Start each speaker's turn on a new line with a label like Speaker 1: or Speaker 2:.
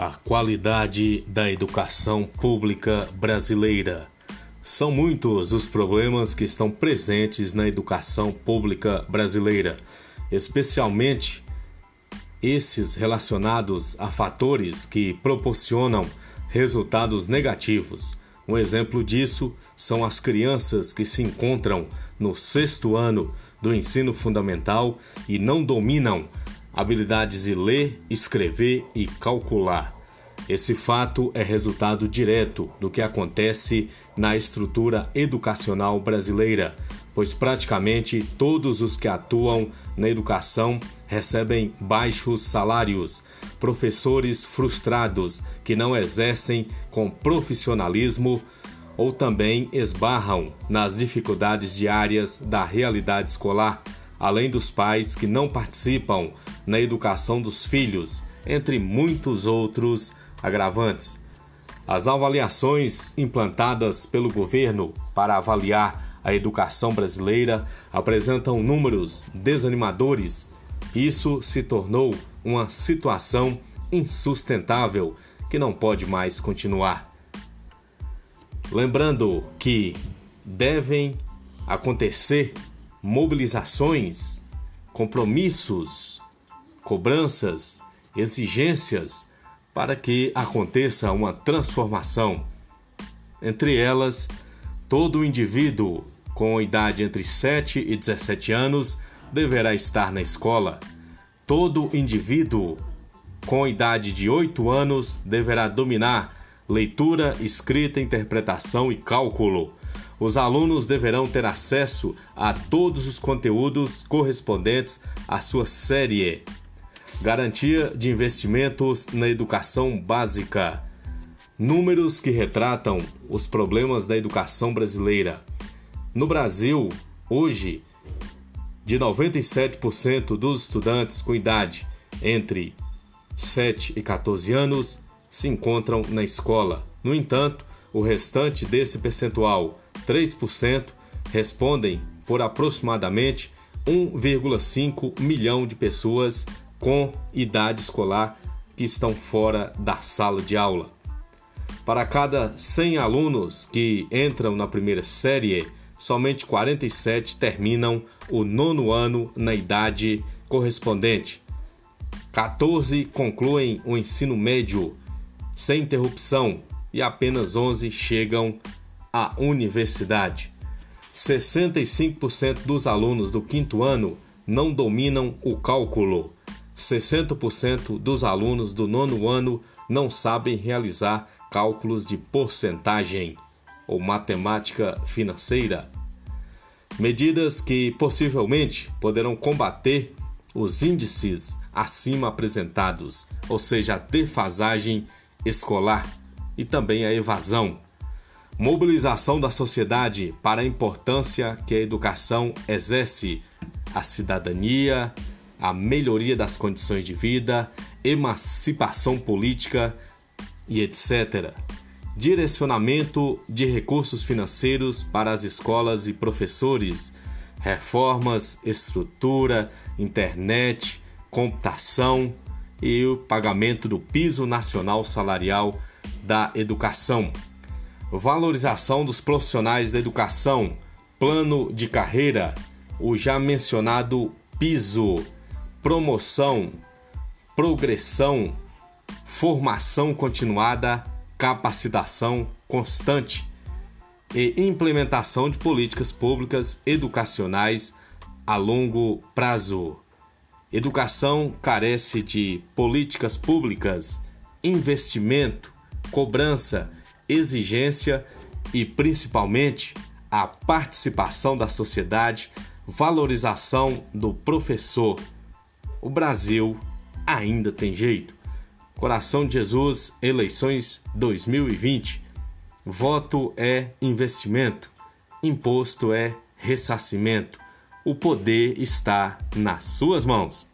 Speaker 1: a qualidade da educação pública brasileira. São muitos os problemas que estão presentes na educação pública brasileira, especialmente esses relacionados a fatores que proporcionam resultados negativos. Um exemplo disso são as crianças que se encontram no sexto ano do ensino fundamental e não dominam habilidades de ler, escrever e calcular. Esse fato é resultado direto do que acontece na estrutura educacional brasileira, pois praticamente todos os que atuam na educação recebem baixos salários, professores frustrados que não exercem com profissionalismo ou também esbarram nas dificuldades diárias da realidade escolar além dos pais que não participam na educação dos filhos, entre muitos outros agravantes. As avaliações implantadas pelo governo para avaliar a educação brasileira apresentam números desanimadores. Isso se tornou uma situação insustentável que não pode mais continuar. Lembrando que devem acontecer mobilizações, compromissos, cobranças, exigências para que aconteça uma transformação. Entre elas, todo indivíduo com idade entre 7 e 17 anos deverá estar na escola. Todo indivíduo com idade de 8 anos deverá dominar leitura, escrita, interpretação e cálculo os alunos deverão ter acesso a todos os conteúdos correspondentes à sua série. Garantia de investimentos na educação básica. Números que retratam os problemas da educação brasileira. No Brasil, hoje, de 97% dos estudantes com idade entre 7 e 14 anos se encontram na escola. No entanto, o restante desse percentual 3% respondem por aproximadamente 1,5 milhão de pessoas com idade escolar que estão fora da sala de aula. Para cada 100 alunos que entram na primeira série, somente 47 terminam o nono ano na idade correspondente. 14 concluem o ensino médio sem interrupção e apenas 11 chegam a universidade. 65% dos alunos do quinto ano não dominam o cálculo. 60% dos alunos do nono ano não sabem realizar cálculos de porcentagem ou matemática financeira. Medidas que possivelmente poderão combater os índices acima apresentados, ou seja, a defasagem escolar e também a evasão mobilização da sociedade para a importância que a educação exerce. À cidadania, a melhoria das condições de vida, emancipação política e etc. Direcionamento de recursos financeiros para as escolas e professores, reformas, estrutura, internet, computação e o pagamento do piso nacional salarial da educação valorização dos profissionais da educação, plano de carreira, o já mencionado piso, promoção, progressão, formação continuada, capacitação constante. E implementação de políticas públicas educacionais a longo prazo. Educação carece de políticas públicas, investimento, cobrança exigência e, principalmente, a participação da sociedade, valorização do professor. O Brasil ainda tem jeito. Coração de Jesus, eleições 2020. Voto é investimento, imposto é ressarcimento. O poder está nas suas mãos.